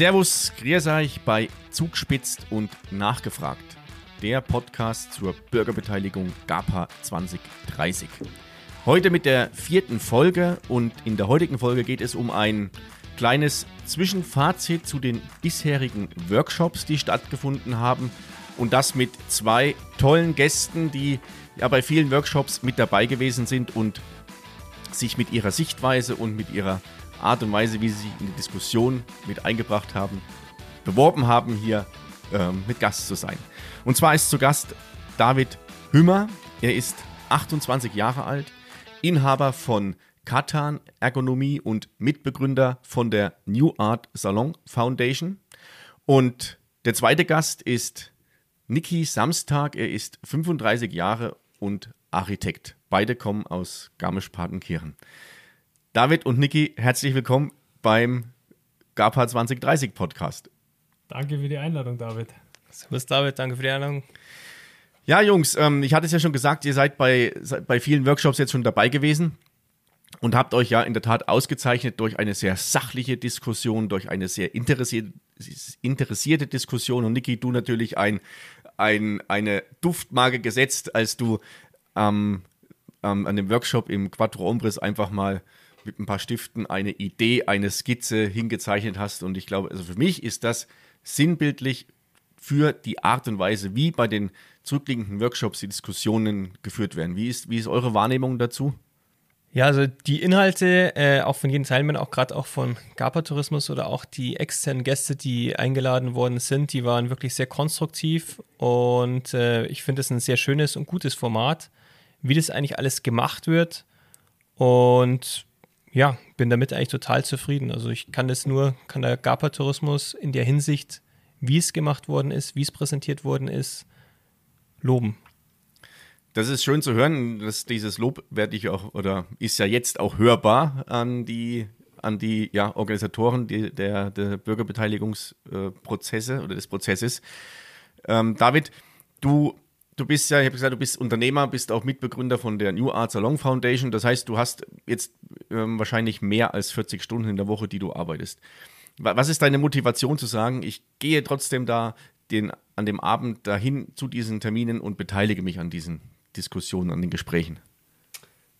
Servus, grüß euch bei Zugspitzt und Nachgefragt, der Podcast zur Bürgerbeteiligung GAPA 2030. Heute mit der vierten Folge und in der heutigen Folge geht es um ein kleines Zwischenfazit zu den bisherigen Workshops, die stattgefunden haben und das mit zwei tollen Gästen, die ja bei vielen Workshops mit dabei gewesen sind und sich mit ihrer Sichtweise und mit ihrer Art und Weise, wie sie sich in die Diskussion mit eingebracht haben, beworben haben, hier ähm, mit Gast zu sein. Und zwar ist zu Gast David Hümmer. Er ist 28 Jahre alt, Inhaber von Katan Ergonomie und Mitbegründer von der New Art Salon Foundation. Und der zweite Gast ist Niki Samstag. Er ist 35 Jahre und Architekt. Beide kommen aus Garmisch-Partenkirchen. David und Niki, herzlich willkommen beim GAPA 2030 Podcast. Danke für die Einladung, David. Servus, David, danke für die Einladung. Ja, Jungs, ähm, ich hatte es ja schon gesagt, ihr seid bei, bei vielen Workshops jetzt schon dabei gewesen und habt euch ja in der Tat ausgezeichnet durch eine sehr sachliche Diskussion, durch eine sehr interessierte, interessierte Diskussion. Und Niki, du natürlich ein, ein, eine Duftmarke gesetzt, als du ähm, ähm, an dem Workshop im Quattro Ombres einfach mal mit ein paar Stiften eine Idee, eine Skizze hingezeichnet hast. Und ich glaube, also für mich ist das sinnbildlich für die Art und Weise, wie bei den zurückliegenden Workshops die Diskussionen geführt werden. Wie ist, wie ist eure Wahrnehmung dazu? Ja, also die Inhalte, äh, auch von jedem Teilnehmer, auch gerade auch von GAPA Tourismus oder auch die externen Gäste, die eingeladen worden sind, die waren wirklich sehr konstruktiv und äh, ich finde es ein sehr schönes und gutes Format, wie das eigentlich alles gemacht wird und ja, bin damit eigentlich total zufrieden. Also ich kann das nur, kann der GAPA-Tourismus in der Hinsicht, wie es gemacht worden ist, wie es präsentiert worden ist, loben. Das ist schön zu hören, dass dieses Lob werde ich auch oder ist ja jetzt auch hörbar an die an die ja, Organisatoren die, der, der Bürgerbeteiligungsprozesse oder des Prozesses. Ähm, David, du du bist ja, ich habe gesagt, du bist Unternehmer, bist auch Mitbegründer von der New Art Salon Foundation. Das heißt, du hast jetzt ähm, wahrscheinlich mehr als 40 Stunden in der Woche, die du arbeitest. Was ist deine Motivation zu sagen, ich gehe trotzdem da den, an dem Abend dahin zu diesen Terminen und beteilige mich an diesen Diskussionen, an den Gesprächen?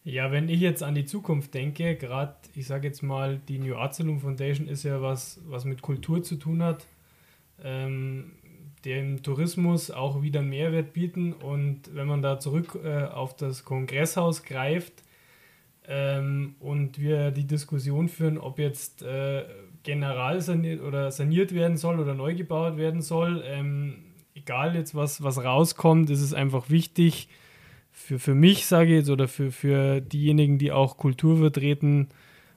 Ja, wenn ich jetzt an die Zukunft denke, gerade, ich sage jetzt mal, die New Art Salon Foundation ist ja was, was mit Kultur zu tun hat. Ähm, dem Tourismus auch wieder Mehrwert bieten. Und wenn man da zurück äh, auf das Kongresshaus greift ähm, und wir die Diskussion führen, ob jetzt äh, general saniert oder saniert werden soll oder neu gebaut werden soll, ähm, egal jetzt was, was rauskommt, ist es einfach wichtig, für, für mich, sage ich jetzt, oder für, für diejenigen, die auch Kultur vertreten,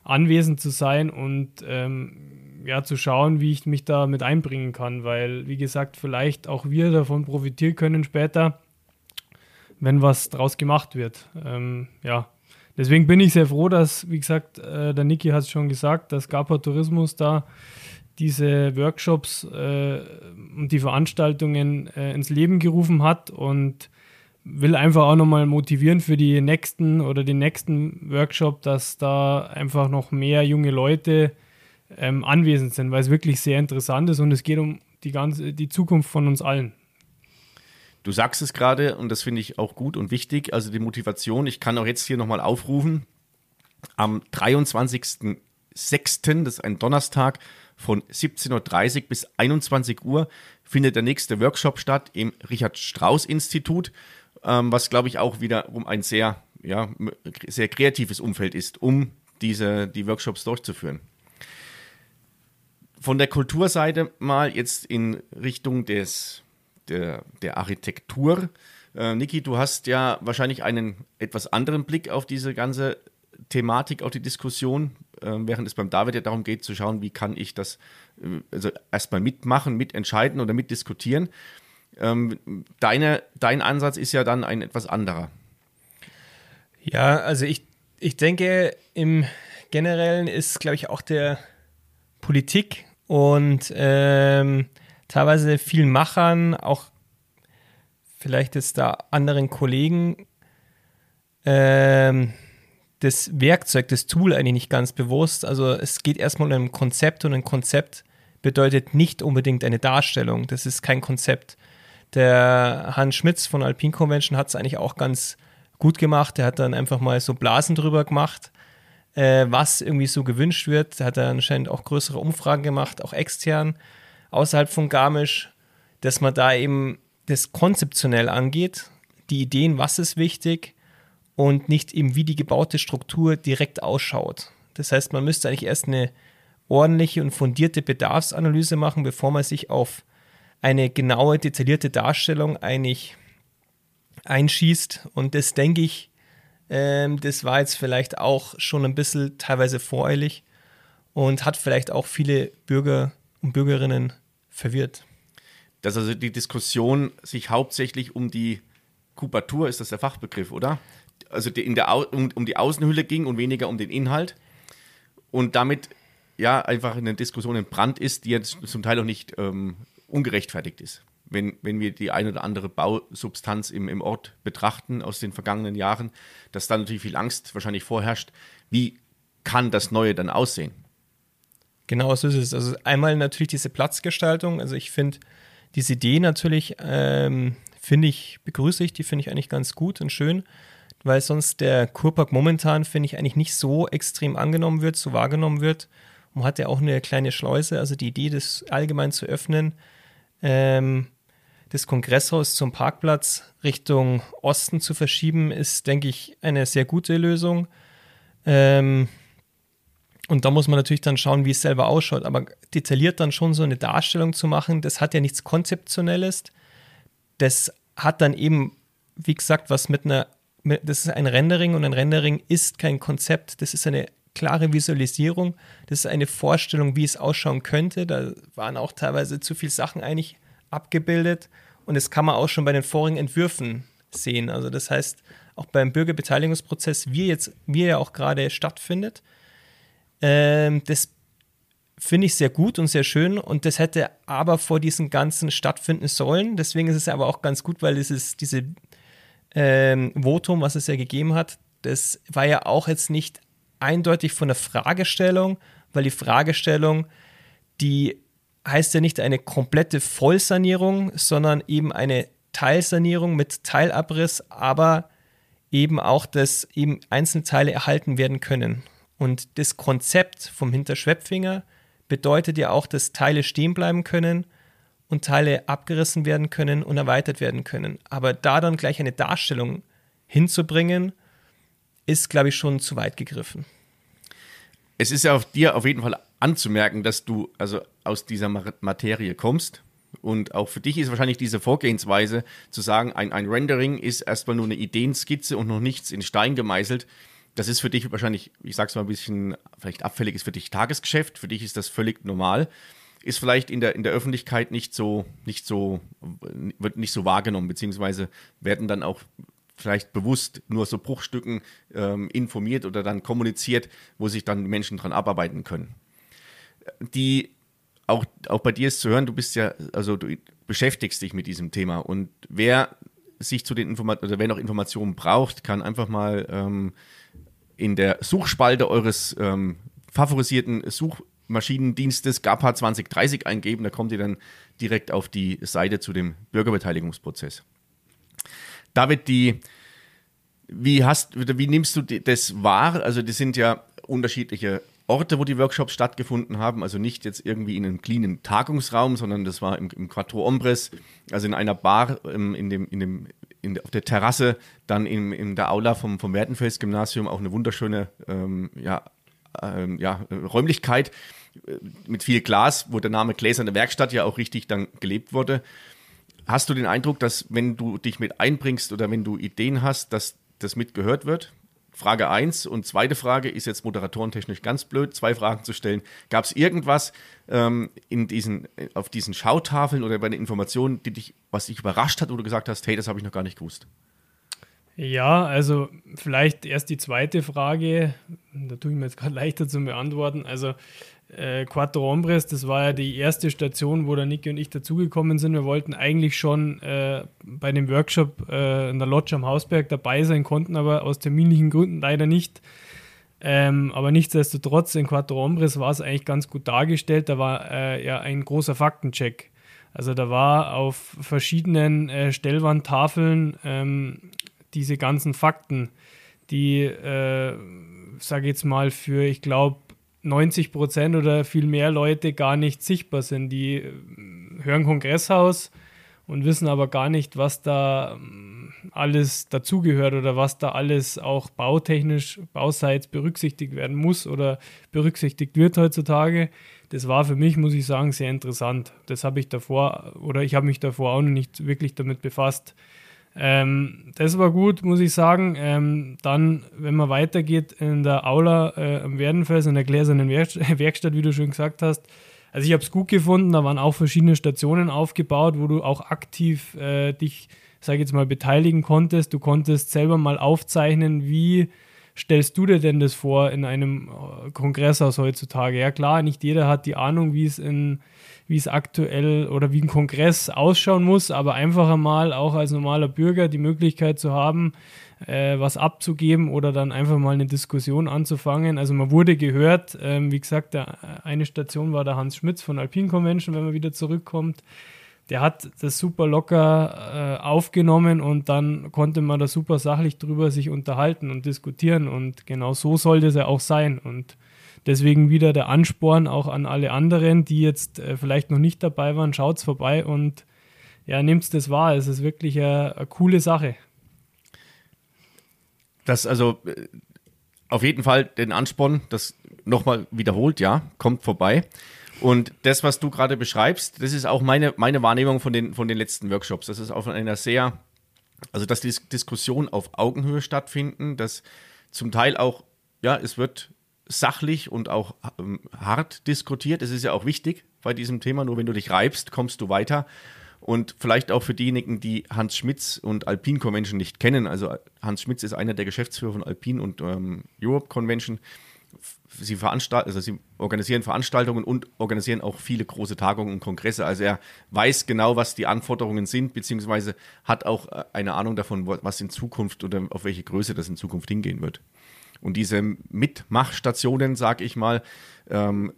anwesend zu sein und ähm, ja, zu schauen, wie ich mich da mit einbringen kann, weil, wie gesagt, vielleicht auch wir davon profitieren können später, wenn was draus gemacht wird. Ähm, ja, deswegen bin ich sehr froh, dass, wie gesagt, äh, der Niki hat es schon gesagt, dass GAPA Tourismus da diese Workshops äh, und die Veranstaltungen äh, ins Leben gerufen hat und will einfach auch nochmal motivieren für die nächsten oder den nächsten Workshop, dass da einfach noch mehr junge Leute ähm, anwesend sind, weil es wirklich sehr interessant ist und es geht um die ganze die Zukunft von uns allen. Du sagst es gerade und das finde ich auch gut und wichtig, also die Motivation. Ich kann auch jetzt hier nochmal aufrufen. Am 23.06., das ist ein Donnerstag, von 17.30 Uhr bis 21 Uhr findet der nächste Workshop statt im Richard Strauss Institut, ähm, was glaube ich auch wiederum ein sehr, ja, sehr kreatives Umfeld ist, um diese, die Workshops durchzuführen von der Kulturseite mal jetzt in Richtung des, der, der Architektur. Äh, Niki, du hast ja wahrscheinlich einen etwas anderen Blick auf diese ganze Thematik, auf die Diskussion, äh, während es beim David ja darum geht, zu schauen, wie kann ich das äh, also erstmal mitmachen, mitentscheiden oder mitdiskutieren. Ähm, deine, dein Ansatz ist ja dann ein etwas anderer. Ja, also ich, ich denke, im Generellen ist, glaube ich, auch der Politik und ähm, teilweise vielen Machern, auch vielleicht jetzt da anderen Kollegen, ähm, das Werkzeug, das Tool eigentlich nicht ganz bewusst. Also es geht erstmal um ein Konzept und ein Konzept bedeutet nicht unbedingt eine Darstellung. Das ist kein Konzept. Der Hans Schmitz von Alpine Convention hat es eigentlich auch ganz gut gemacht. Der hat dann einfach mal so Blasen drüber gemacht, äh, was irgendwie so gewünscht wird. Hat er anscheinend auch größere Umfragen gemacht, auch extern, außerhalb von Garmisch, dass man da eben das konzeptionell angeht, die Ideen, was ist wichtig und nicht eben wie die gebaute Struktur direkt ausschaut. Das heißt, man müsste eigentlich erst eine ordentliche und fundierte Bedarfsanalyse machen, bevor man sich auf eine genaue, detaillierte Darstellung eigentlich einschießt. Und das denke ich, ähm, das war jetzt vielleicht auch schon ein bisschen teilweise voreilig und hat vielleicht auch viele Bürger und Bürgerinnen verwirrt. Dass also die Diskussion sich hauptsächlich um die Kubatur, ist das der Fachbegriff, oder? Also die, in der, um, um die Außenhülle ging und weniger um den Inhalt. Und damit ja einfach eine Diskussion in Brand ist, die jetzt zum Teil auch nicht ähm, ungerechtfertigt ist. Wenn, wenn wir die eine oder andere Bausubstanz im, im Ort betrachten aus den vergangenen Jahren, dass da natürlich viel Angst wahrscheinlich vorherrscht. Wie kann das Neue dann aussehen? Genau so ist es. Also einmal natürlich diese Platzgestaltung. Also ich finde diese Idee natürlich, ähm, finde ich, begrüße ich, die finde ich eigentlich ganz gut und schön, weil sonst der Kurpark momentan, finde ich, eigentlich nicht so extrem angenommen wird, so wahrgenommen wird. Man hat ja auch eine kleine Schleuse, also die Idee, das allgemein zu öffnen, ähm, das Kongresshaus zum Parkplatz Richtung Osten zu verschieben, ist, denke ich, eine sehr gute Lösung. Ähm, und da muss man natürlich dann schauen, wie es selber ausschaut. Aber detailliert dann schon so eine Darstellung zu machen, das hat ja nichts Konzeptionelles. Das hat dann eben, wie gesagt, was mit einer, das ist ein Rendering und ein Rendering ist kein Konzept. Das ist eine klare Visualisierung. Das ist eine Vorstellung, wie es ausschauen könnte. Da waren auch teilweise zu viele Sachen eigentlich abgebildet. Und das kann man auch schon bei den vorigen Entwürfen sehen. Also das heißt, auch beim Bürgerbeteiligungsprozess, wie jetzt, wie er auch gerade stattfindet, ähm, das finde ich sehr gut und sehr schön. Und das hätte aber vor diesem Ganzen stattfinden sollen. Deswegen ist es aber auch ganz gut, weil dieses diese ähm, Votum, was es ja gegeben hat, das war ja auch jetzt nicht eindeutig von der Fragestellung, weil die Fragestellung, die heißt ja nicht eine komplette Vollsanierung, sondern eben eine Teilsanierung mit Teilabriss, aber eben auch, dass eben einzelne Teile erhalten werden können. Und das Konzept vom Hinterschwepfinger bedeutet ja auch, dass Teile stehen bleiben können und Teile abgerissen werden können und erweitert werden können. Aber da dann gleich eine Darstellung hinzubringen, ist, glaube ich, schon zu weit gegriffen. Es ist ja auf dir auf jeden Fall anzumerken, dass du also aus dieser Materie kommst. Und auch für dich ist wahrscheinlich diese Vorgehensweise zu sagen, ein, ein Rendering ist erstmal nur eine Ideenskizze und noch nichts in Stein gemeißelt. Das ist für dich wahrscheinlich, ich sag's mal ein bisschen, vielleicht abfällig ist für dich Tagesgeschäft. Für dich ist das völlig normal. Ist vielleicht in der, in der Öffentlichkeit nicht so, nicht so, wird nicht so wahrgenommen, beziehungsweise werden dann auch vielleicht bewusst nur so Bruchstücken ähm, informiert oder dann kommuniziert, wo sich dann Menschen dran abarbeiten können. Die auch, auch bei dir ist zu hören, du bist ja, also du beschäftigst dich mit diesem Thema und wer sich zu den Informationen oder wer noch Informationen braucht, kann einfach mal ähm, in der Suchspalte eures ähm, favorisierten Suchmaschinendienstes GAPA 2030 eingeben, da kommt ihr dann direkt auf die Seite zu dem Bürgerbeteiligungsprozess. David, die, wie hast, wie nimmst du das wahr? Also, das sind ja unterschiedliche Orte, wo die Workshops stattgefunden haben. Also nicht jetzt irgendwie in einem cleanen Tagungsraum, sondern das war im, im Quattro Ombres, also in einer Bar ähm, in dem, in dem, in, auf der Terrasse, dann in, in der Aula vom, vom Wertenfels-Gymnasium auch eine wunderschöne ähm, ja, ähm, ja, Räumlichkeit äh, mit viel Glas, wo der Name Gläserne Werkstatt ja auch richtig dann gelebt wurde. Hast du den Eindruck, dass wenn du dich mit einbringst oder wenn du Ideen hast, dass das mitgehört wird? Frage 1 und zweite Frage ist jetzt moderatorentechnisch ganz blöd, zwei Fragen zu stellen. Gab es irgendwas ähm, in diesen, auf diesen Schautafeln oder bei den Informationen, die dich, was dich überrascht hat, wo du gesagt hast, hey, das habe ich noch gar nicht gewusst? Ja, also vielleicht erst die zweite Frage, da tue ich mir jetzt gerade leichter zu beantworten. Also äh, Quattro Hombres, das war ja die erste Station, wo der Niki und ich dazugekommen sind. Wir wollten eigentlich schon äh, bei dem Workshop äh, in der Lodge am Hausberg dabei sein, konnten aber aus terminlichen Gründen leider nicht. Ähm, aber nichtsdestotrotz, in Quattro Hombres war es eigentlich ganz gut dargestellt. Da war äh, ja ein großer Faktencheck. Also da war auf verschiedenen äh, Stellwandtafeln ähm, diese ganzen Fakten, die, äh, sage jetzt mal, für, ich glaube, 90 Prozent oder viel mehr Leute gar nicht sichtbar sind. Die äh, hören Kongresshaus und wissen aber gar nicht, was da ähm, alles dazugehört oder was da alles auch bautechnisch, bauseits berücksichtigt werden muss oder berücksichtigt wird heutzutage. Das war für mich, muss ich sagen, sehr interessant. Das habe ich davor oder ich habe mich davor auch noch nicht wirklich damit befasst. Ähm, das war gut, muss ich sagen. Ähm, dann, wenn man weitergeht in der Aula äh, am Werdenfels, in der gläsernen Werkstatt, wie du schon gesagt hast, also ich habe es gut gefunden, da waren auch verschiedene Stationen aufgebaut, wo du auch aktiv äh, dich, sage ich jetzt mal, beteiligen konntest. Du konntest selber mal aufzeichnen, wie stellst du dir denn das vor in einem äh, Kongresshaus heutzutage? Ja klar, nicht jeder hat die Ahnung, wie es in wie es aktuell oder wie ein Kongress ausschauen muss, aber einfach einmal auch als normaler Bürger die Möglichkeit zu haben, äh, was abzugeben oder dann einfach mal eine Diskussion anzufangen. Also man wurde gehört, ähm, wie gesagt, der, eine Station war der Hans Schmitz von Alpine Convention, wenn man wieder zurückkommt. Der hat das super locker äh, aufgenommen und dann konnte man da super sachlich drüber sich unterhalten und diskutieren und genau so sollte es ja auch sein und deswegen wieder der Ansporn auch an alle anderen, die jetzt äh, vielleicht noch nicht dabei waren, schaut's vorbei und ja, nehmt das wahr. Es ist wirklich eine, eine coole Sache. Das also äh, auf jeden Fall den Ansporn, das nochmal wiederholt, ja, kommt vorbei. Und das, was du gerade beschreibst, das ist auch meine, meine Wahrnehmung von den, von den letzten Workshops. Das ist auf einer sehr, also dass die Diskussionen auf Augenhöhe stattfinden, dass zum Teil auch, ja, es wird sachlich und auch ähm, hart diskutiert. Es ist ja auch wichtig bei diesem Thema, nur wenn du dich reibst, kommst du weiter. Und vielleicht auch für diejenigen, die Hans Schmitz und Alpine Convention nicht kennen. Also Hans Schmitz ist einer der Geschäftsführer von Alpine und ähm, Europe Convention. Sie veranstalten, also sie organisieren Veranstaltungen und organisieren auch viele große Tagungen und Kongresse. Also er weiß genau, was die Anforderungen sind, beziehungsweise hat auch äh, eine Ahnung davon, was in Zukunft oder auf welche Größe das in Zukunft hingehen wird. Und diese Mitmachstationen, sag ich mal, ähm,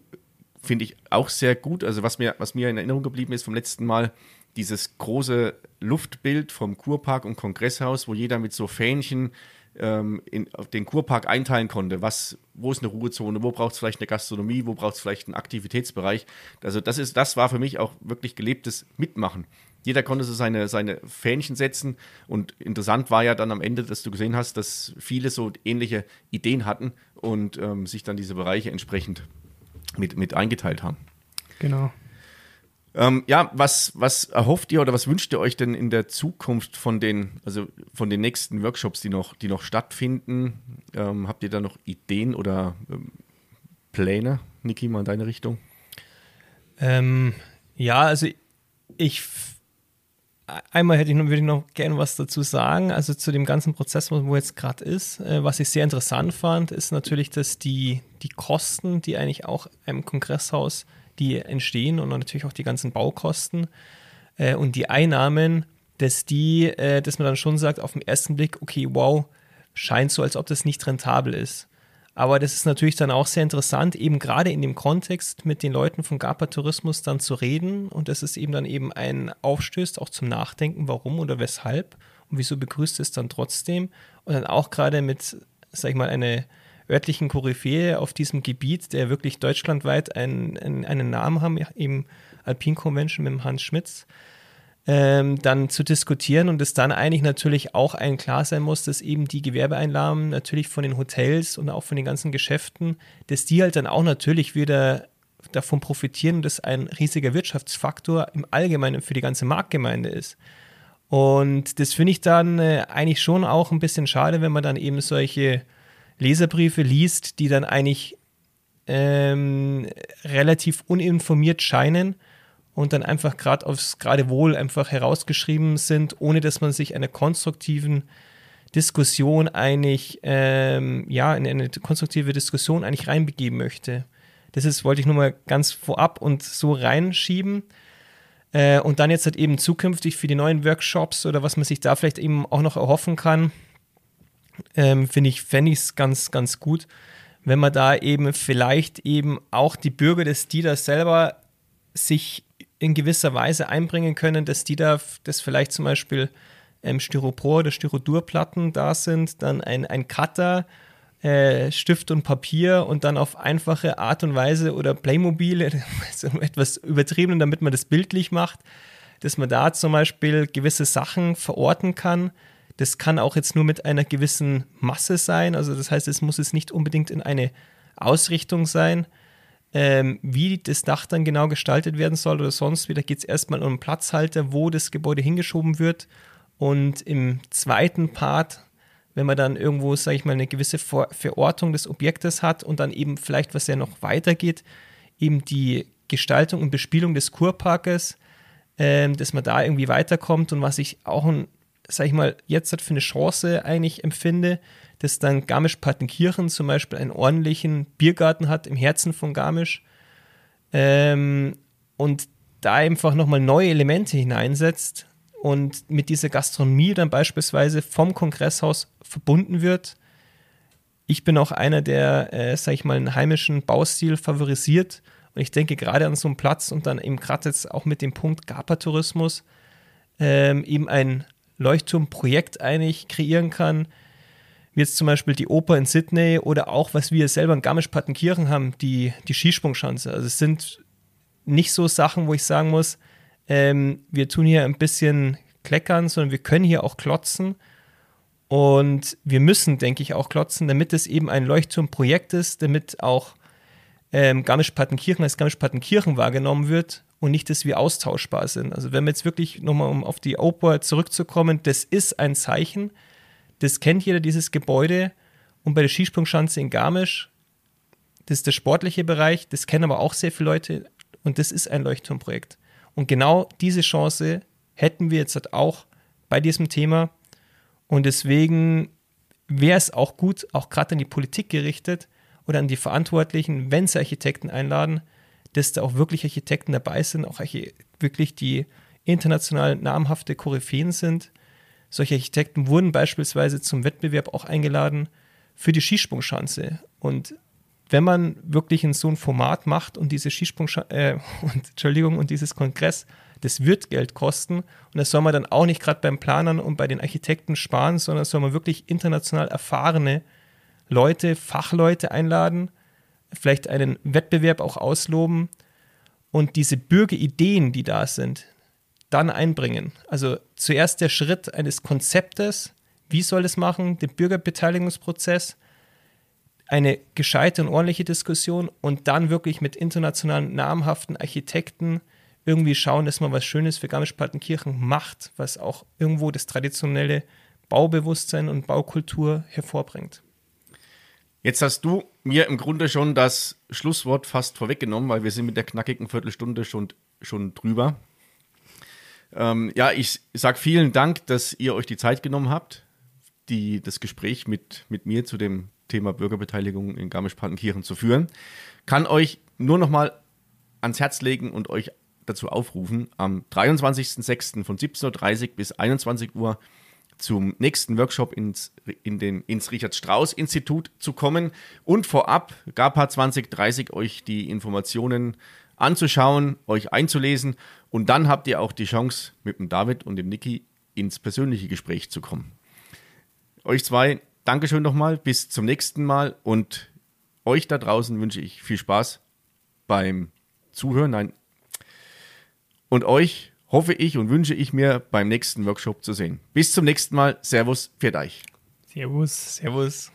finde ich auch sehr gut. Also was mir, was mir in Erinnerung geblieben ist vom letzten Mal, dieses große Luftbild vom Kurpark und Kongresshaus, wo jeder mit so Fähnchen ähm, in, den Kurpark einteilen konnte. Was, wo ist eine Ruhezone, wo braucht es vielleicht eine Gastronomie, wo braucht es vielleicht einen Aktivitätsbereich. Also das ist, das war für mich auch wirklich gelebtes Mitmachen. Jeder konnte so seine, seine Fähnchen setzen und interessant war ja dann am Ende, dass du gesehen hast, dass viele so ähnliche Ideen hatten und ähm, sich dann diese Bereiche entsprechend mit, mit eingeteilt haben. Genau. Ähm, ja, was, was erhofft ihr oder was wünscht ihr euch denn in der Zukunft von den, also von den nächsten Workshops, die noch, die noch stattfinden? Ähm, habt ihr da noch Ideen oder ähm, Pläne, Niki, mal in deine Richtung? Ähm, ja, also ich einmal hätte ich noch, würde ich noch gerne was dazu sagen. Also zu dem ganzen Prozess, wo jetzt gerade ist. Äh, was ich sehr interessant fand, ist natürlich, dass die, die Kosten, die eigentlich auch im Kongresshaus die entstehen und natürlich auch die ganzen Baukosten äh, und die Einnahmen, dass die, äh, dass man dann schon sagt auf den ersten Blick, okay, wow, scheint so, als ob das nicht rentabel ist. Aber das ist natürlich dann auch sehr interessant, eben gerade in dem Kontext mit den Leuten von GAPA Tourismus dann zu reden und dass es eben dann eben ein aufstößt, auch zum Nachdenken, warum oder weshalb und wieso begrüßt es dann trotzdem und dann auch gerade mit, sag ich mal, eine örtlichen Koryphäe auf diesem Gebiet, der wirklich deutschlandweit einen, einen, Namen haben, eben Alpine Convention mit dem Hans Schmitz, ähm, dann zu diskutieren und es dann eigentlich natürlich auch allen klar sein muss, dass eben die Gewerbeeinnahmen natürlich von den Hotels und auch von den ganzen Geschäften, dass die halt dann auch natürlich wieder davon profitieren und das ein riesiger Wirtschaftsfaktor im Allgemeinen für die ganze Marktgemeinde ist. Und das finde ich dann äh, eigentlich schon auch ein bisschen schade, wenn man dann eben solche Leserbriefe liest, die dann eigentlich ähm, relativ uninformiert scheinen und dann einfach gerade aufs gerade Wohl einfach herausgeschrieben sind, ohne dass man sich einer konstruktiven Diskussion eigentlich, ähm, ja, in eine konstruktive Diskussion eigentlich reinbegeben möchte. Das ist, wollte ich nur mal ganz vorab und so reinschieben. Äh, und dann jetzt halt eben zukünftig für die neuen Workshops oder was man sich da vielleicht eben auch noch erhoffen kann, ähm, finde ich, fände ich es ganz, ganz gut, wenn man da eben vielleicht eben auch die Bürger des DIDA selber sich in gewisser Weise einbringen können, dass die da, dass vielleicht zum Beispiel ähm, Styropor oder Styrodurplatten da sind, dann ein, ein Cutter, äh, Stift und Papier und dann auf einfache Art und Weise oder Playmobil, also etwas übertrieben, damit man das bildlich macht, dass man da zum Beispiel gewisse Sachen verorten kann. Das kann auch jetzt nur mit einer gewissen Masse sein. Also das heißt, es muss es nicht unbedingt in eine Ausrichtung sein ähm, wie das Dach dann genau gestaltet werden soll oder sonst wieder, geht es erstmal um einen Platzhalter, wo das Gebäude hingeschoben wird. Und im zweiten Part, wenn man dann irgendwo, sage ich mal, eine gewisse Ver Verortung des Objektes hat und dann eben vielleicht, was ja noch weitergeht, eben die Gestaltung und Bespielung des Kurparkes, ähm, dass man da irgendwie weiterkommt und was ich auch, sage ich mal, jetzt für eine Chance eigentlich empfinde, dass dann Garmisch-Partenkirchen zum Beispiel einen ordentlichen Biergarten hat im Herzen von Garmisch ähm, und da einfach nochmal neue Elemente hineinsetzt und mit dieser Gastronomie dann beispielsweise vom Kongresshaus verbunden wird. Ich bin auch einer, der, äh, sag ich mal, einen heimischen Baustil favorisiert. Und ich denke gerade an so einen Platz und dann eben gerade jetzt auch mit dem Punkt GAPA-Tourismus ähm, eben ein Leuchtturmprojekt eigentlich kreieren kann, wie jetzt zum Beispiel die Oper in Sydney oder auch, was wir selber in Garmisch-Partenkirchen haben, die, die Skisprungschanze. Also es sind nicht so Sachen, wo ich sagen muss, ähm, wir tun hier ein bisschen kleckern, sondern wir können hier auch klotzen. Und wir müssen, denke ich, auch klotzen, damit es eben ein Leuchtturmprojekt ist, damit auch ähm, Garmisch-Partenkirchen als Garmisch-Partenkirchen wahrgenommen wird und nicht, dass wir austauschbar sind. Also wenn wir jetzt wirklich nochmal, um auf die Oper zurückzukommen, das ist ein Zeichen, das kennt jeder, dieses Gebäude. Und bei der Skisprungschanze in Garmisch, das ist der sportliche Bereich, das kennen aber auch sehr viele Leute und das ist ein Leuchtturmprojekt. Und genau diese Chance hätten wir jetzt halt auch bei diesem Thema. Und deswegen wäre es auch gut, auch gerade an die Politik gerichtet oder an die Verantwortlichen, wenn sie Architekten einladen, dass da auch wirklich Architekten dabei sind, auch wirklich die international namhafte Koryphäen sind solche Architekten wurden beispielsweise zum Wettbewerb auch eingeladen für die Skisprungschanze. Und wenn man wirklich in so ein Format macht und diese Skisprungschanze, äh, und, Entschuldigung, und dieses Kongress, das wird Geld kosten. Und das soll man dann auch nicht gerade beim Planern und bei den Architekten sparen, sondern soll man wirklich international erfahrene Leute, Fachleute einladen, vielleicht einen Wettbewerb auch ausloben und diese Bürgerideen, die da sind, dann einbringen. Also zuerst der Schritt eines Konzeptes, wie soll es machen, den Bürgerbeteiligungsprozess, eine gescheite und ordentliche Diskussion und dann wirklich mit internationalen namhaften Architekten irgendwie schauen, dass man was Schönes für Garmisch-Partenkirchen macht, was auch irgendwo das traditionelle Baubewusstsein und Baukultur hervorbringt. Jetzt hast du mir im Grunde schon das Schlusswort fast vorweggenommen, weil wir sind mit der knackigen Viertelstunde schon, schon drüber. Ähm, ja, ich sage vielen Dank, dass ihr euch die Zeit genommen habt, die, das Gespräch mit, mit mir zu dem Thema Bürgerbeteiligung in Garmisch-Partenkirchen zu führen. Kann euch nur noch mal ans Herz legen und euch dazu aufrufen, am 23.06. von 17.30 Uhr bis 21 Uhr zum nächsten Workshop ins, in den, ins Richard-Strauss-Institut zu kommen und vorab GAPA 2030 euch die Informationen anzuschauen, euch einzulesen und dann habt ihr auch die Chance, mit dem David und dem Niki ins persönliche Gespräch zu kommen. Euch zwei, Dankeschön nochmal, bis zum nächsten Mal und euch da draußen wünsche ich viel Spaß beim Zuhören. Nein. Und euch hoffe ich und wünsche ich mir beim nächsten Workshop zu sehen. Bis zum nächsten Mal. Servus, für euch. Servus, Servus.